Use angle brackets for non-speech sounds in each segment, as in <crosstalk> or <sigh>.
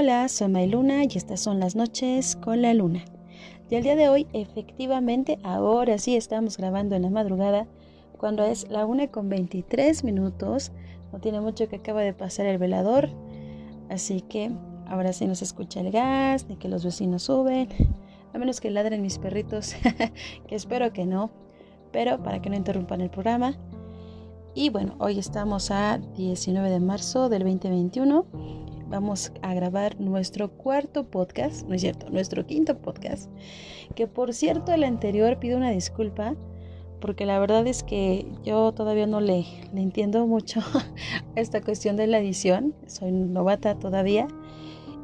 Hola, soy Mayluna y estas son las noches con la luna. Y el día de hoy, efectivamente, ahora sí estamos grabando en la madrugada, cuando es la una con 23 minutos. No tiene mucho que acaba de pasar el velador, así que ahora sí no se escucha el gas, ni que los vecinos suben, a menos que ladren mis perritos, <laughs> que espero que no, pero para que no interrumpan el programa. Y bueno, hoy estamos a 19 de marzo del 2021 vamos a grabar nuestro cuarto podcast, no es cierto, nuestro quinto podcast, que por cierto el anterior pido una disculpa porque la verdad es que yo todavía no le, le entiendo mucho <laughs> esta cuestión de la edición, soy novata todavía.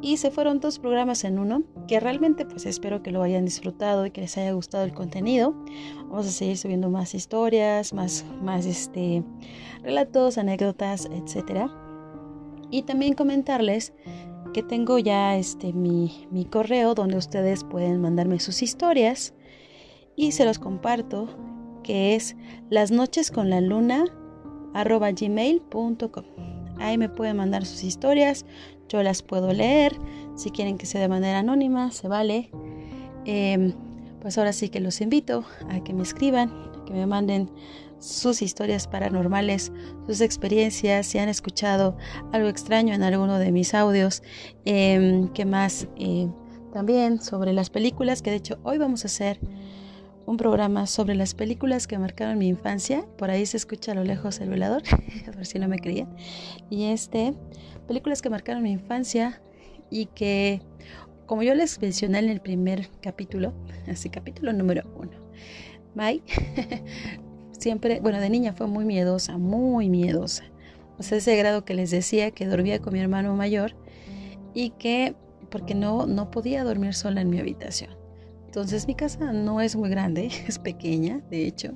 Y se fueron dos programas en uno, que realmente pues espero que lo hayan disfrutado y que les haya gustado el contenido. Vamos a seguir subiendo más historias, más, más este, relatos, anécdotas, etcétera. Y también comentarles que tengo ya este mi, mi correo donde ustedes pueden mandarme sus historias y se los comparto que es las noches con la luna gmail.com ahí me pueden mandar sus historias yo las puedo leer si quieren que sea de manera anónima se vale. Em, pues ahora sí que los invito a que me escriban a que me manden sus historias paranormales, sus experiencias, si han escuchado algo extraño en alguno de mis audios, eh, que más eh, también sobre las películas, que de hecho hoy vamos a hacer un programa sobre las películas que marcaron mi infancia. Por ahí se escucha a lo lejos el velador, <laughs> ver si no me creían. Y este, películas que marcaron mi infancia y que, como yo les mencioné en el primer capítulo, así capítulo número uno, Bye. <laughs> siempre, bueno, de niña fue muy miedosa, muy miedosa. O sea, ese grado que les decía que dormía con mi hermano mayor y que, porque no, no podía dormir sola en mi habitación. Entonces mi casa no es muy grande, <laughs> es pequeña, de hecho,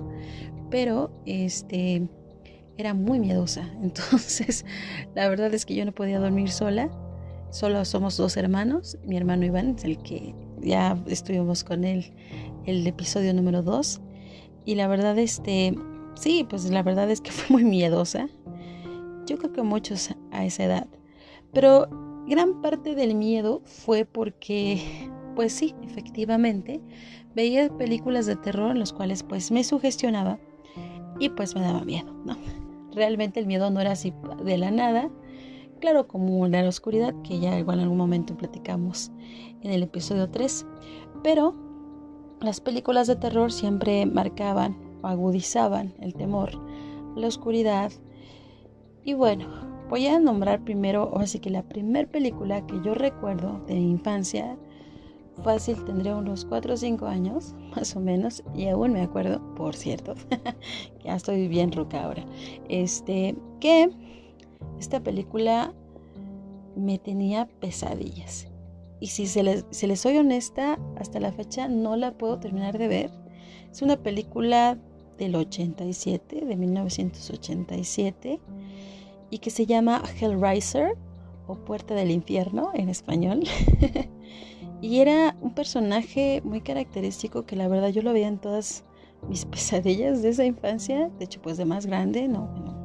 pero este era muy miedosa. <laughs> Entonces, la verdad es que yo no podía dormir sola. Solo somos dos hermanos. Mi hermano Iván es el que ya estuvimos con él el episodio número 2 y la verdad, este, sí, pues la verdad es que <laughs> fue muy miedosa. Yo creo que muchos a esa edad. Pero gran parte del miedo fue porque, pues sí, efectivamente, veía películas de terror en las cuales pues me sugestionaba y pues me daba miedo, ¿no? Realmente el miedo no era así de la nada, claro, como la oscuridad, que ya igual en algún momento platicamos en el episodio 3, pero las películas de terror siempre marcaban o agudizaban el temor, la oscuridad. Y bueno, voy a nombrar primero, o así que la primera película que yo recuerdo de mi infancia, fácil, tendría unos 4 o 5 años, <laughs> más o menos, y aún me acuerdo, por cierto, <laughs> ya estoy bien roca ahora, este, que esta película me tenía pesadillas. Y si se les, soy honesta, hasta la fecha no la puedo terminar de ver. Es una película del 87, de 1987, y que se llama Hellraiser o Puerta del Infierno en español. <laughs> y era un personaje muy característico que la verdad yo lo veía en todas mis <laughs> pesadillas de esa infancia, de hecho pues de más grande, no, no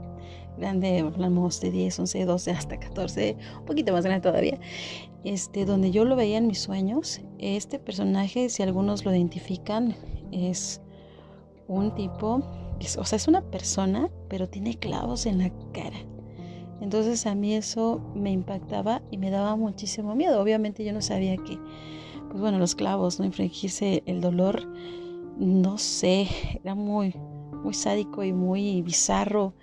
grande, hablamos de 10, 11, 12, hasta 14, un poquito más grande todavía, este, donde yo lo veía en mis sueños. Este personaje, si algunos lo identifican, es un tipo, o sea, es una persona, pero tiene clavos en la cara. Entonces a mí eso me impactaba y me daba muchísimo miedo. Obviamente yo no sabía que, pues bueno, los clavos, no infringirse el dolor, no sé, era muy, muy sádico y muy bizarro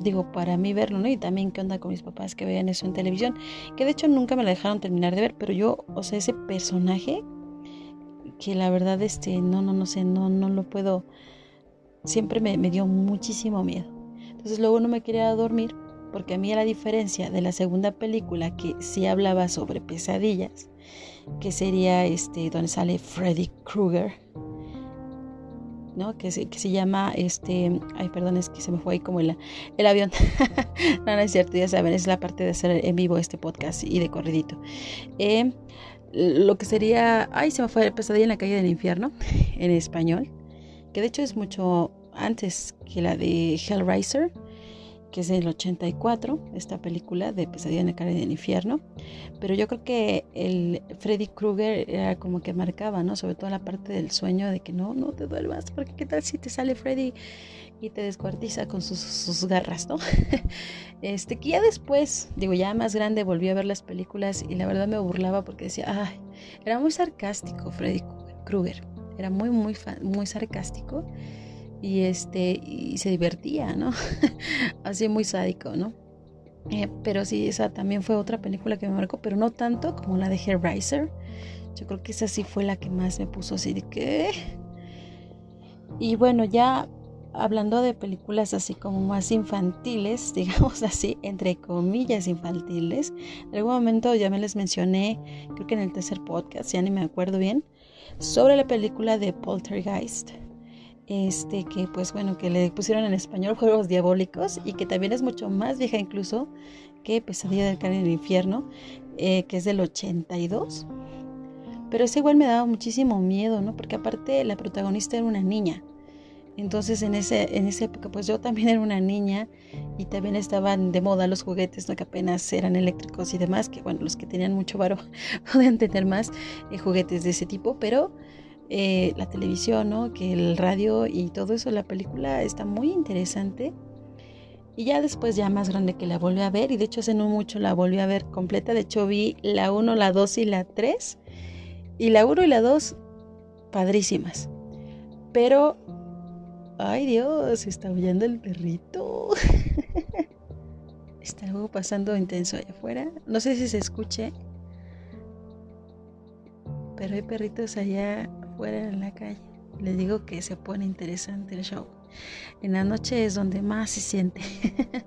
digo, para mí verlo, ¿no? Y también qué onda con mis papás que veían eso en televisión, que de hecho nunca me la dejaron terminar de ver, pero yo, o sea, ese personaje que la verdad, este, no, no, no sé, no, no lo puedo, siempre me, me dio muchísimo miedo. Entonces luego no me quería dormir porque a mí a la diferencia de la segunda película que sí hablaba sobre pesadillas, que sería este donde sale Freddy Krueger, ¿no? Que se, que se llama, este, ay, perdón, es que se me fue ahí como el, el avión. <laughs> no, no es cierto, ya saben, es la parte de hacer en vivo este podcast y de corridito. Eh, lo que sería, ay, se me fue Pesadilla en la calle del infierno, en español, que de hecho es mucho antes que la de Hellraiser, que es del 84, esta película de Pesadilla en el Caribe del Infierno. Pero yo creo que el Freddy Krueger era como que marcaba, ¿no? Sobre todo la parte del sueño de que no, no te duermas, porque qué tal si te sale Freddy y te descuartiza con sus, sus garras, ¿no? <laughs> este, que ya después, digo, ya más grande volví a ver las películas y la verdad me burlaba porque decía, ay, era muy sarcástico Freddy Krueger, era muy, muy, muy sarcástico y este y se divertía, ¿no? <laughs> Así muy sádico, ¿no? Eh, pero sí, esa también fue otra película que me marcó, pero no tanto como la de Hellraiser. Yo creo que esa sí fue la que más me puso así de que... Y bueno, ya hablando de películas así como más infantiles, <laughs> digamos así, entre comillas infantiles, en algún momento ya me les mencioné, creo que en el tercer podcast, ya ni me acuerdo bien, sobre la película de Poltergeist este que pues bueno que le pusieron en español juegos diabólicos y que también es mucho más vieja incluso que Pesadilla del Carne del Infierno eh, que es del 82 pero ese igual me daba muchísimo miedo no porque aparte la protagonista era una niña. Entonces en ese en esa época pues yo también era una niña y también estaban de moda los juguetes no que apenas eran eléctricos y demás que bueno los que tenían mucho varo <laughs> podían tener más eh, juguetes de ese tipo pero eh, la televisión, ¿no? que el radio y todo eso, la película está muy interesante. Y ya después, ya más grande que la volví a ver, y de hecho hace no mucho la volví a ver completa, de hecho vi la 1, la 2 y la 3, y la 1 y la 2, padrísimas. Pero, ay Dios, está huyendo el perrito. <laughs> está algo pasando intenso allá afuera. No sé si se escuche, pero hay perritos allá fuera en la calle. Les digo que se pone interesante el show. En la noche es donde más se siente. <laughs>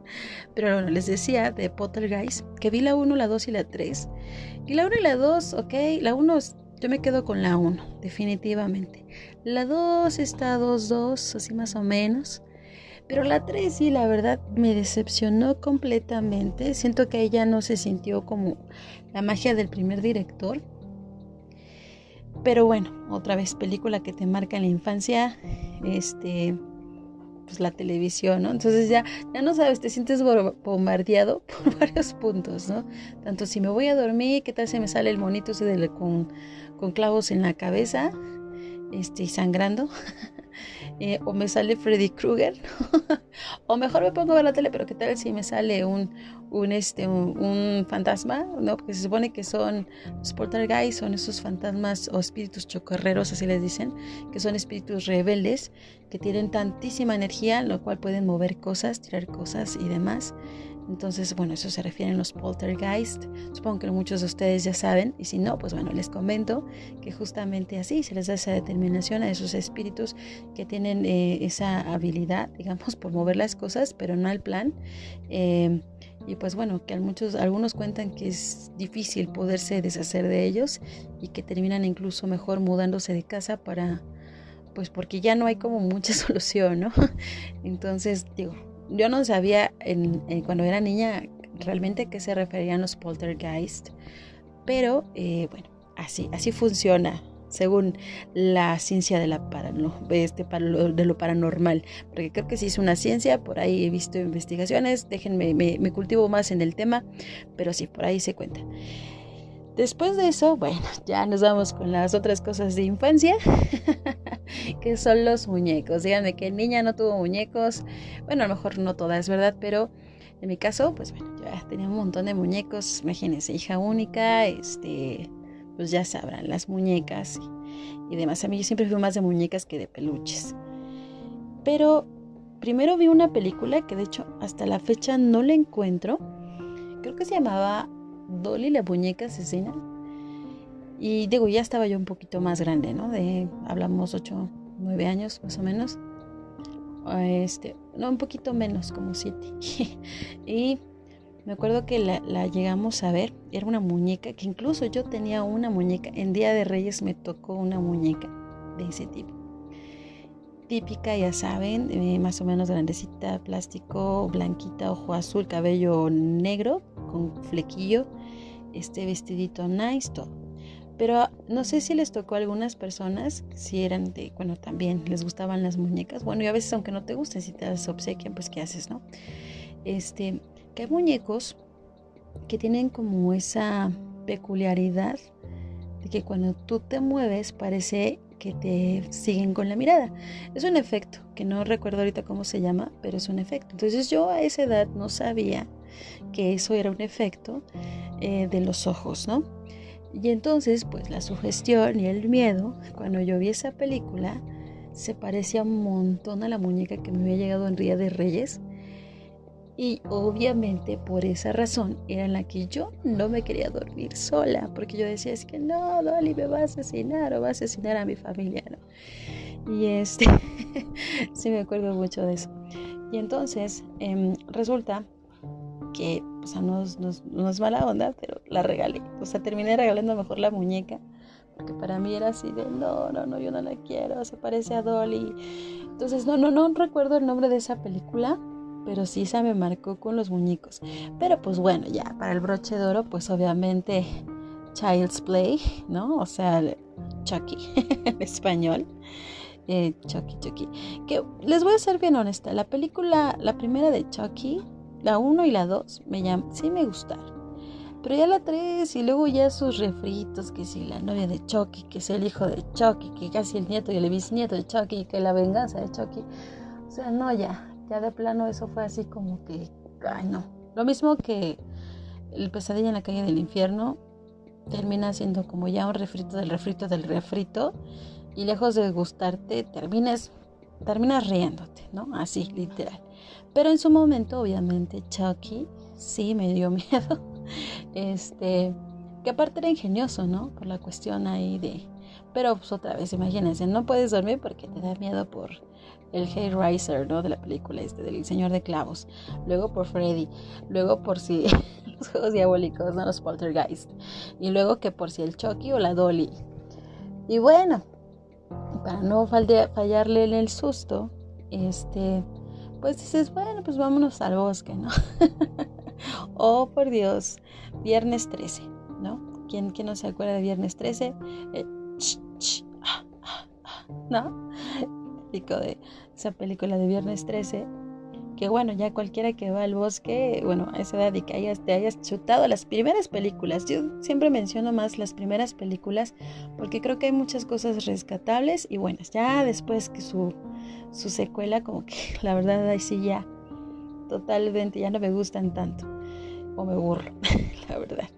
Pero bueno, les decía de Pottergeist que vi la 1, la 2 y la 3. Y la 1 y la 2, ok, la 1 yo me quedo con la 1, definitivamente. La 2 está 2-2, así más o menos. Pero la 3 sí, la verdad, me decepcionó completamente. Siento que ella no se sintió como la magia del primer director. Pero bueno, otra vez película que te marca en la infancia, este, pues la televisión, ¿no? Entonces ya, ya no sabes, te sientes bombardeado <laughs> por varios puntos, ¿no? Tanto si me voy a dormir, qué tal se me sale el monito con clavos en la cabeza, este, y sangrando. <laughs> Eh, o me sale Freddy Krueger, <laughs> o mejor me pongo a ver la tele, pero qué tal si me sale un, un, este, un, fantasma, ¿no? Porque se supone que son los poltergeist, son esos fantasmas o espíritus chocorreros, así les dicen, que son espíritus rebeldes, que tienen tantísima energía, lo cual pueden mover cosas, tirar cosas y demás. Entonces, bueno, eso se refieren los poltergeist. Supongo que muchos de ustedes ya saben, y si no, pues bueno, les comento que justamente así se les da esa determinación a esos espíritus que tienen eh, esa habilidad, digamos, por mover las cosas, pero no al plan. Eh, y pues bueno, que muchos, algunos cuentan que es difícil poderse deshacer de ellos y que terminan incluso mejor mudándose de casa para, pues porque ya no hay como mucha <laughs> solución, ¿no? Entonces, digo, yo no sabía en, cuando era niña realmente a qué se referían los poltergeist, pero eh, bueno, así, así funciona según la ciencia de, la este, de lo paranormal, porque creo que sí es una ciencia, por ahí he visto investigaciones, déjenme, me, cultivo más en el tema, pero sí, por ahí se cuenta. Después de eso, bueno, ya nos vamos con las otras cosas de infancia, <laughs> que son los muñecos. Díganme que niña no tuvo muñecos. Bueno, a lo mejor no todas, ¿verdad? Pero en mi caso, pues bueno, ya tenía un montón de muñecos. Imagínense, hija única, este, pues ya sabrán, las muñecas y, demás. A mí yo siempre fui más de muñecas que de peluches. Pero primero vi una película que de hecho hasta la fecha no la encuentro. Creo que se llamaba Dolly la muñeca asesina. Y digo, ya estaba yo un poquito más grande, ¿no? De, hablamos 8, 9 años más o menos. Este, no, un poquito menos, como 7. <laughs> y me acuerdo que la, llegamos a ver, era una muñeca, que incluso yo tenía una muñeca, en Día de Reyes me tocó una muñeca de ese tipo. Típica, ya saben, eh, más o menos grandecita, plástico, blanquita, ojo azul, cabello negro, con flequillo, este vestidito nice, todo. Pero no sé si les tocó a algunas personas, si eran de, bueno, también les gustaban las muñecas. Bueno, y a veces aunque no te gusten, si te las obsequian, pues ¿qué haces, no? este, que hay muñecos que tienen como esa peculiaridad de que cuando tú te mueves parece que te siguen con la mirada. Es un efecto, que no recuerdo ahorita cómo se llama, pero es un efecto. Entonces yo a esa edad no sabía que eso era un efecto eh, de los ojos, ¿no? Y entonces, pues la sugestión y el miedo, cuando yo vi esa película, se parecía un montón a la muñeca que me había llegado en Ría de Reyes. Y obviamente por esa razón era en la que yo no me quería dormir sola, porque yo decía, es que no, Dolly me va a asesinar o va a asesinar a mi familia. Y este, <laughs> sí me acuerdo mucho de eso. Y entonces em, resulta que, o sea, no, no, es mala onda, pero la regalé. O sea, terminé regalando mejor la muñeca, porque para mí era así de, no, no, no, yo no la quiero, se parece a Dolly. Entonces, no, no, no recuerdo el nombre de esa película, pero sí esa me marcó con los muñecos. Pero pues bueno, ya para el broche de oro, pues obviamente Child's Play, ¿no? O sea, Chucky <laughs> en español. Eh, Chucky, Chucky. Que les voy a ser bien honesta, la película, la primera de Chucky, la 1 y la 2, me llaman, sí me gustaron. Pero ya la 3 y luego ya sus refritos, que si la novia de Chucky, que es el hijo de Chucky, que casi el nieto y el bisnieto de Chucky, que la venganza de Chucky. O sea, no, ya, ya de plano eso fue así como que, ay no. Lo mismo que el pesadilla en la calle del infierno termina siendo como ya un refrito del refrito del refrito y lejos de gustarte terminas terminas riéndote, ¿no? Así, literal. Pero en su momento, obviamente, Chucky sí me dio <laughs> miedo. Este, que aparte era ingenioso, ¿no? Por la cuestión ahí de... Pero pues otra vez, imagínense, no puedes dormir porque te da miedo por el Riser, ¿no? De la película este, del Señor de Clavos. Luego por Freddy. Luego por si <laughs> los juegos diabólicos, ¿no? Los poltergeist. Y luego que por si el Chucky o la Dolly. Y bueno, para no fallarle en el susto, este, pues dices, bueno, pues vámonos al bosque, ¿no? <laughs> oh, por Dios, viernes 13, ¿no? ¿Quién, quién no se acuerda de viernes 13? Eh, <laughs> ah, ah, de esa película de Viernes 13, que bueno, ya cualquiera que va al bosque, bueno, a esa edad y que hayas, te hayas chutado las primeras películas, yo siempre menciono más las primeras películas porque creo que hay muchas cosas rescatables y buenas, ya después que su, su secuela como que <laughs> la verdad ahí sí ya totalmente ya no me gustan tanto o me burro, <laughs> la verdad.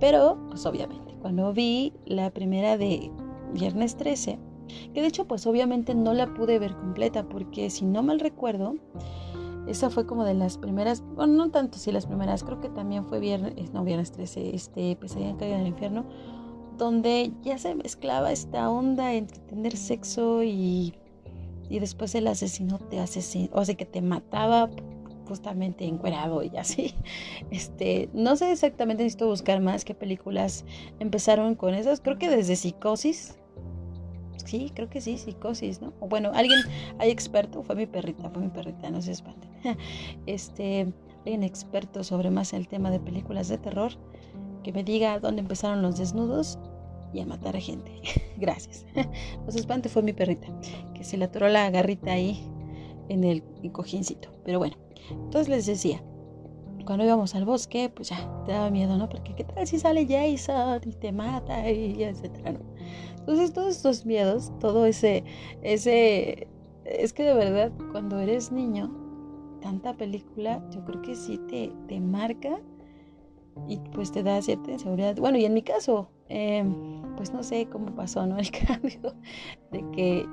Pero, pues obviamente, cuando vi la primera de Viernes 13, que de hecho pues obviamente no la pude ver completa porque si no mal recuerdo, esa fue como de las primeras, bueno, no tanto si las primeras, creo que también fue viernes, no, viernes 13, este, Pesadilla en Caída del Infierno, donde ya se mezclaba esta onda entre tener sexo y, y después el asesino te asesino, o sea, que te mataba justamente encuerado y así. <laughs> Este, no sé exactamente, necesito buscar más qué películas empezaron con esas. Creo que desde Psicosis, Sí, creo que sí, psicosis, ¿no? O bueno, alguien, hay experto, fue mi perrita, fue mi perrita, no se espanten. <laughs> Este, alguien experto sobre más el tema de películas de terror, que me diga dónde empezaron los desnudos y a matar a gente. <laughs> Gracias. <laughs> No se espante, fue mi perrita, que se le atoró la garrita ahí en el cojincito. Pero bueno, entonces les decía, cuando íbamos al bosque, pues ya te daba miedo, ¿no? Porque qué tal si sale Jason y te mata y etcétera, ¿no? Entonces todos estos miedos, todo ese, ese, es que de verdad cuando eres niño, tanta película, yo creo que sí te, te marca y pues te da cierta inseguridad. Bueno, y en mi caso, em, pues no sé cómo pasó, ¿no? <laughs> El cambio de que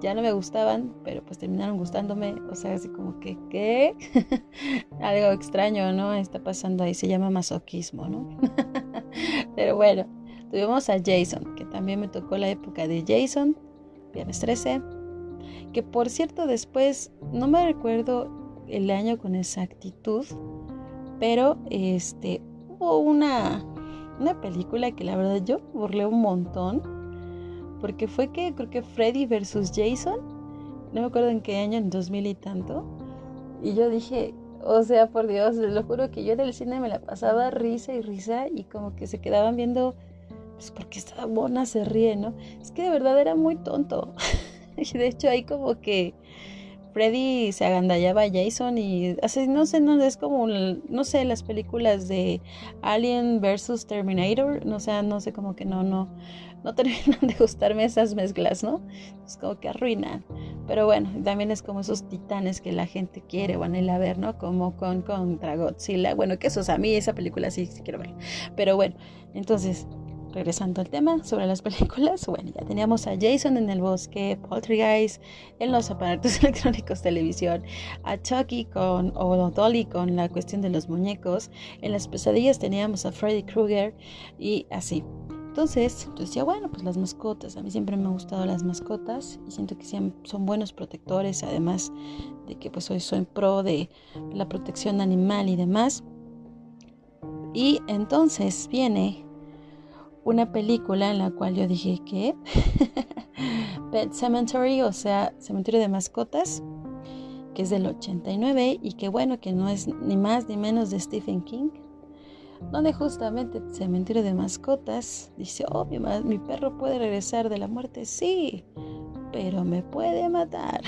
ya no me gustaban, pero pues terminaron gustándome, o sea, así como que, ¿qué? <laughs> Algo extraño, ¿no? Está pasando ahí, se llama masoquismo, ¿no? <laughs> pero bueno, Tuvimos a Jason, que también me tocó la época de Jason, viernes 13, que por cierto después, no me recuerdo el año con exactitud, pero este hubo una, una película que la verdad yo burlé un montón, porque fue que creo que Freddy versus Jason, no me acuerdo en qué año, en 2000 y tanto, y yo dije, o sea, por Dios, les lo juro que yo en el cine me la pasaba risa y risa y como que se quedaban viendo pues porque esta mona se ríe, ¿no? Es que de verdad era muy tonto. <laughs> y de hecho ahí como que, Freddy se agandallaba a Jason y así, no sé, no es como, no sé, las películas de Alien versus Terminator, no sé, no sé, como que no, no, no <laughs> terminan de gustarme esas mezclas, ¿no? Es como que arruinan. Pero bueno, también es como esos titanes que la gente quiere o anhela ver, ¿no? Como con contra Godzilla. Bueno, que eso, a mí esa película sí, sí quiero ver. Pero bueno, entonces, regresando al tema sobre las películas, bueno, ya teníamos a Jason en el bosque, Poltergeist en los aparatos <laughs> electrónicos, televisión, a Chucky con, o Dolly con la cuestión de los muñecos, en las pesadillas teníamos a Freddy Krueger y así. Entonces, yo decía, bueno, pues las mascotas, a mí siempre me han gustado las mascotas y siento que son buenos protectores, además de que pues hoy soy pro de la protección animal y demás. Y entonces viene una película en la cual yo dije que <laughs> Pet Cemetery, o sea, Cementerio de Mascotas, que es del 89 y que bueno, que no es ni más ni menos de Stephen King donde justamente cementerio de mascotas dice, oh, mi, mi perro puede regresar de la muerte, sí, pero me puede matar.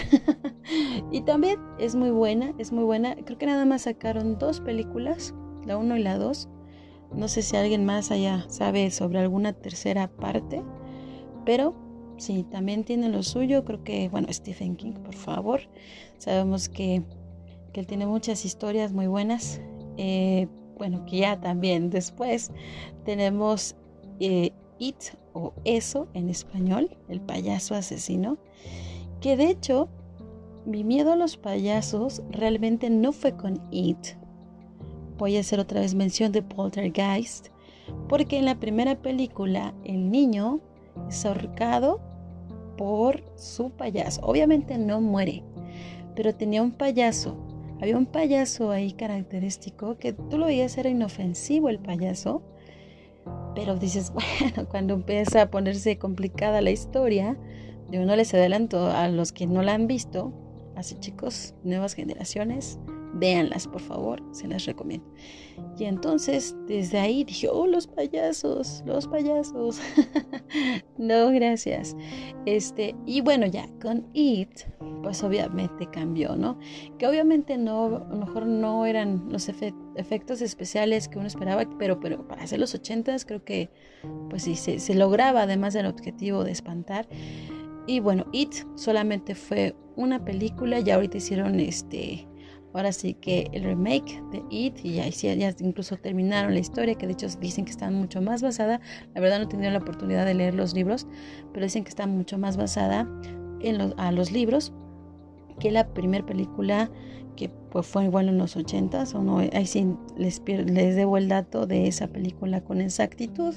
<laughs> y también es muy buena, es muy buena. Creo que nada más sacaron dos películas, la uno y la dos. No sé si alguien más allá sabe sobre alguna tercera parte, pero sí, también tiene lo suyo. Creo que, bueno, Stephen King, por favor. Sabemos que, que él tiene muchas historias muy buenas. Eh, bueno, que ya también después tenemos eh, It o Eso en español, el payaso asesino, que de hecho mi miedo a los payasos realmente no fue con It. Voy a hacer otra vez mención de Poltergeist, porque en la primera película el niño es ahorcado por su payaso. Obviamente no muere, pero tenía un payaso había un payaso ahí característico que tú lo veías era inofensivo el payaso, pero dices, <laughs> bueno, cuando empieza a ponerse complicada la historia, yo no les adelanto a los que no la han visto, así chicos, nuevas generaciones, véanlas por favor, se las recomiendo. Y entonces desde ahí dije, oh, los payasos, los payasos. <laughs> no, gracias. Este, y bueno, ya con It, pues obviamente cambió, ¿no? Que obviamente no, a lo mejor no eran los efectos especiales que uno esperaba, pero, pero para hacer los ochentas creo que pues sí, se, se lograba además del objetivo de espantar. Y bueno, It solamente fue una película, ya ahorita hicieron este ahora sí que el remake de It y ya, ya incluso terminaron la historia que de hecho dicen que está mucho más basada la verdad no he tenido la oportunidad de leer los libros pero dicen que está mucho más basada en los, a los libros que la primera película que pues, fue igual en los 80s o no ahí sí les, les debo el dato de esa película con exactitud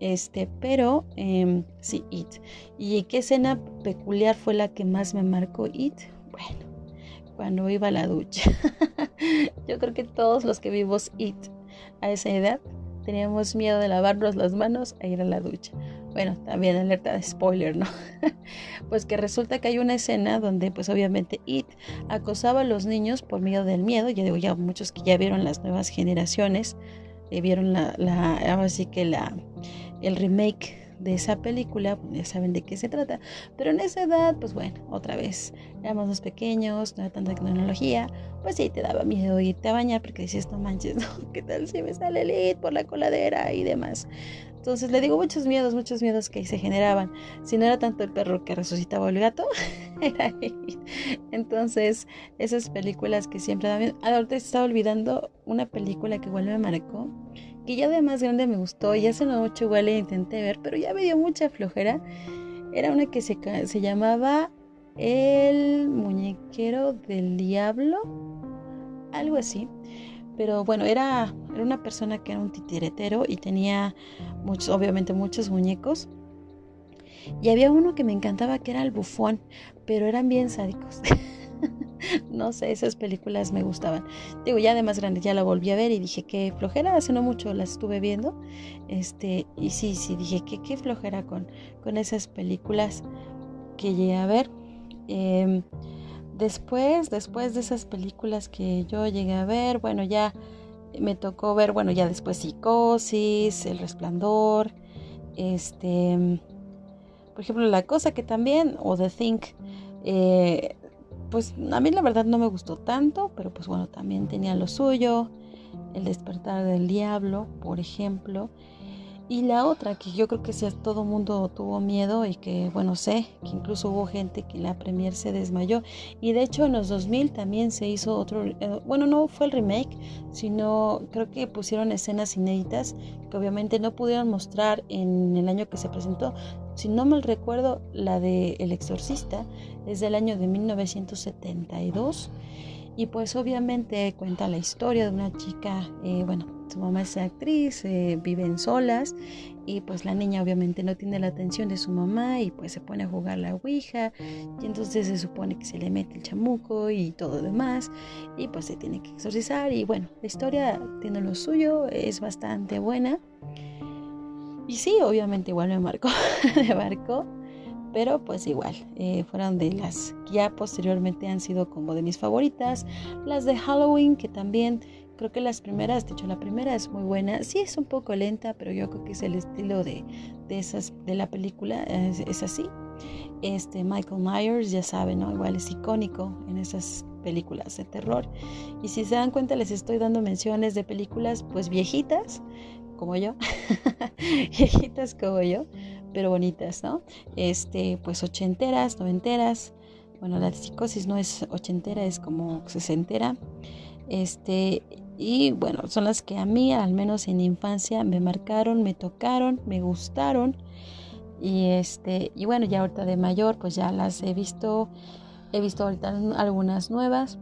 este, pero eh, sí, It. ¿Y qué escena peculiar fue la que más me marcó It? Bueno, cuando iba a la ducha. <laughs> Yo creo que todos los que vivimos IT a esa edad teníamos miedo de lavarnos las manos e ir a la ducha. Bueno, también alerta de spoiler, ¿no? <laughs> pues que resulta que hay una escena donde pues obviamente It acosaba a los niños por miedo del miedo. Ya digo, ya muchos que ya vieron las nuevas generaciones, eh, vieron la, la, ahora sí que la, el remake de esa película, pues, ya saben de qué se trata. Pero en esa edad, pues bueno, otra vez, éramos más pequeños, no había tanta tecnología, pues sí, te daba miedo irte a bañar porque dices, no manches, <laughs> no, ¿qué tal si me sale el it por la coladera y demás? Entonces le digo muchos miedos, muchos miedos que se generaban. Si no era tanto el perro que resucitaba el gato. <laughs> Entonces, esas películas que siempre daban Ahorita estaba olvidando una película que igual me marcó, que ya de más grande me gustó y hace una noche igual intenté ver, pero ya me dio mucha flojera. Era una que se, se llamaba El muñequero del diablo, algo así. Pero bueno, era, era una persona que era un titiretero y tenía obviamente muchos muñecos. Y había uno que me encantaba que era el bufón, pero eran bien sádicos. <laughs> <laughs> no sé, esas películas me gustaban. Digo, ya de más grande ya la volví a ver y dije que flojera, hace no mucho la estuve viendo. Este, y sí, sí, dije que qué flojera con, con esas películas que llegué a ver. Em, después, después de esas películas que yo llegué a ver, bueno, ya me tocó ver, bueno, ya después Psicosis, El Resplandor, este, por ejemplo, La Cosa que también, o The Think, eh, pues a mí la verdad no me gustó tanto, pero pues bueno, también tenía lo suyo. El despertar del diablo, por ejemplo. Y la otra, que yo creo que si todo mundo tuvo miedo y que, bueno, sé que incluso hubo gente que la premier se desmayó. Y de hecho en los 2000 también se hizo otro, eh, bueno, no fue el remake, sino creo que pusieron escenas inéditas que obviamente no pudieron mostrar en el año que se presentó. Si no mal recuerdo, la de El Exorcista es del año de 1972. Y pues obviamente cuenta la historia de una chica, eh, bueno, su mamá es actriz, eh, viven solas y pues la niña obviamente no tiene la atención de su mamá y pues se pone a jugar la ouija y entonces se supone que se le mete el chamuco y todo demás y pues se tiene que exorcizar y bueno, la historia tiene lo suyo, es bastante buena. Y sí, obviamente igual me marcó, <laughs> me marcó pero pues igual, eh, fueron de las que ya posteriormente han sido como de mis favoritas, las de Halloween que también Creo que las primeras, de hecho la primera es muy buena. Sí es un poco lenta, pero yo creo que es el estilo de, de esas de la película, es, así. Este Michael Myers, ya saben, ¿no? Igual es icónico en esas películas de terror. Y si se dan cuenta, les estoy dando menciones de películas pues viejitas, como yo. <laughs> viejitas como yo, pero bonitas, ¿no? Este, pues ochenteras, noventeras. Bueno, la psicosis no es ochentera, es como sesentera. Este, y bueno, son las que a mí, al menos en infancia, me marcaron, me tocaron, me gustaron. Y este, y bueno, ya ahorita de mayor, pues ya las he visto, he visto ahorita algunas nuevas.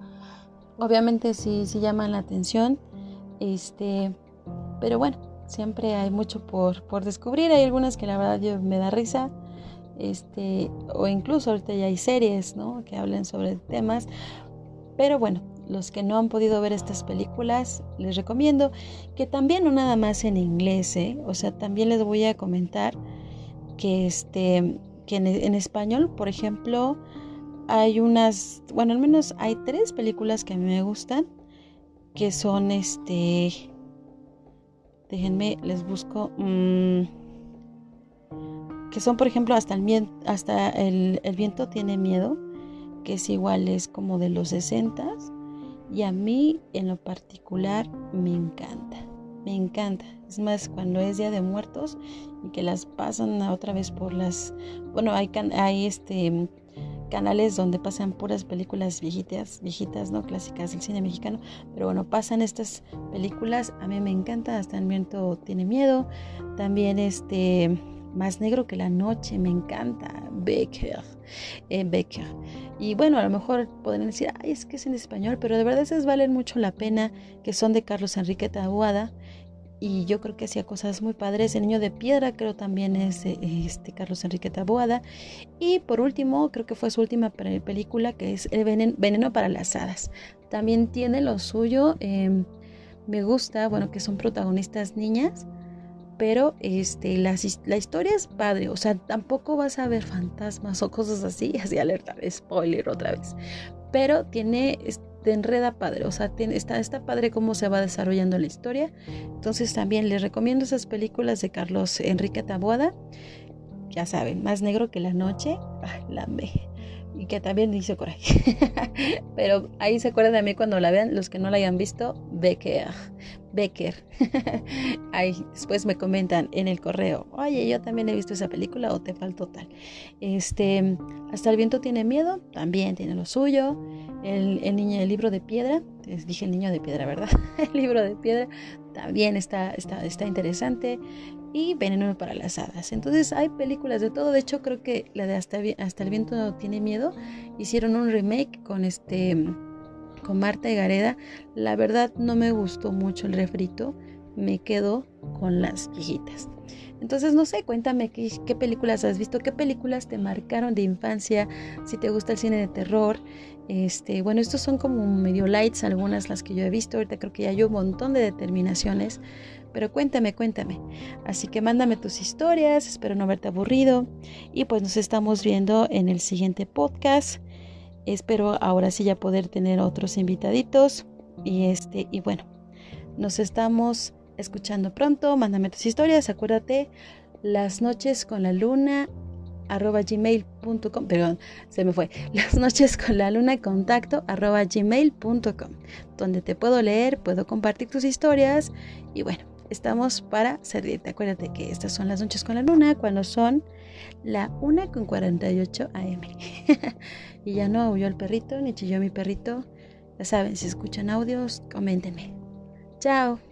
Obviamente sí, sí llaman la atención. Este, pero bueno, siempre hay mucho por, por descubrir. Hay algunas que la verdad yo, me da risa. Este, o incluso ahorita ya hay series, ¿no? Que hablen sobre temas. Pero bueno, los que no han podido ver estas películas, les recomiendo que también no nada más en inglés, ¿eh? o sea, también les voy a comentar que este que en, español, por ejemplo, hay unas, bueno, al menos hay tres películas que a mí me gustan, que son este, déjenme, les busco, mmm, que son, por ejemplo, hasta el, hasta el, viento tiene miedo, que es igual, es como de los 60 y a mí en lo particular me encanta, me encanta. Es más, cuando es Día de Muertos y que las pasan otra vez por las... Bueno, hay, hay este canales donde pasan puras películas viejitas, viejitas, ¿no? Clásicas del cine mexicano. Pero bueno, pasan estas películas. A mí me encanta. Hasta el viento tiene miedo. También este... Más negro que la noche, me encanta. Becker. Eh, Becker. Y bueno, a lo mejor podrían decir, ay, es que es en español, pero de verdad esas valen mucho la pena, que son de Carlos Enrique Tabuada. Y yo creo que hacía cosas muy padres. El niño de piedra creo también es este Carlos Enrique Taboada. Y por último, creo que fue su última película, que es El veneno, para las hadas. También tiene lo suyo. Em, me gusta, bueno, que son protagonistas niñas pero este, la, la, historia es padre, o sea, tampoco vas a ver fantasmas o cosas así, <laughs> así alerta, spoiler otra vez, pero tiene, te enreda padre, o sea, tiene, está, está padre cómo se va desarrollando la historia, entonces también les recomiendo esas películas de Carlos Enrique Taboada, ya saben, más negro que la noche, <laughs> la me y que también dice coraje. <laughs> Pero ahí se acuerdan de mí cuando la vean, los que no la hayan visto, Becker. Becker. <laughs> ahí después me comentan en el correo, oye, yo también he visto esa película o te faltó tal. Este, hasta el viento tiene miedo, también tiene lo suyo. El, el niño, el libro de piedra, les dije el niño de piedra, ¿verdad? <laughs> el libro de piedra también está, está, está interesante y Veneno para las Hadas. Entonces hay películas de todo. De hecho, creo que la de Hasta, el viento tiene miedo hicieron un remake con este con Marta y Gareda. La verdad no me gustó mucho el refrito. Me quedo con las viejitas. Entonces, no sé, cuéntame qué, qué, películas has visto, qué películas te marcaron de infancia, si te gusta el cine de terror. Este, bueno, estos son como medio lights, algunas las que yo he visto. Ahorita creo que ya hay un montón de determinaciones. Pero cuéntame, cuéntame. Así que mándame tus historias, espero no haberte aburrido. Y pues nos estamos viendo en el siguiente podcast. Espero ahora sí ya poder tener otros invitaditos. Y este, y bueno, nos estamos escuchando pronto. Mándame tus historias. Acuérdate, las noches con la luna arroba gmail.com, perdón, se me fue, <laughs> las noches con la luna contacto arroba gmail.com, donde te puedo leer, puedo compartir tus historias y bueno, estamos para servirte. Acuérdate que estas son las noches con la luna cuando son la 1 con 48 am. <laughs> y ya no aulló el perrito, ni chilló mi perrito. Ya saben, si escuchan audios, coméntenme. Chao.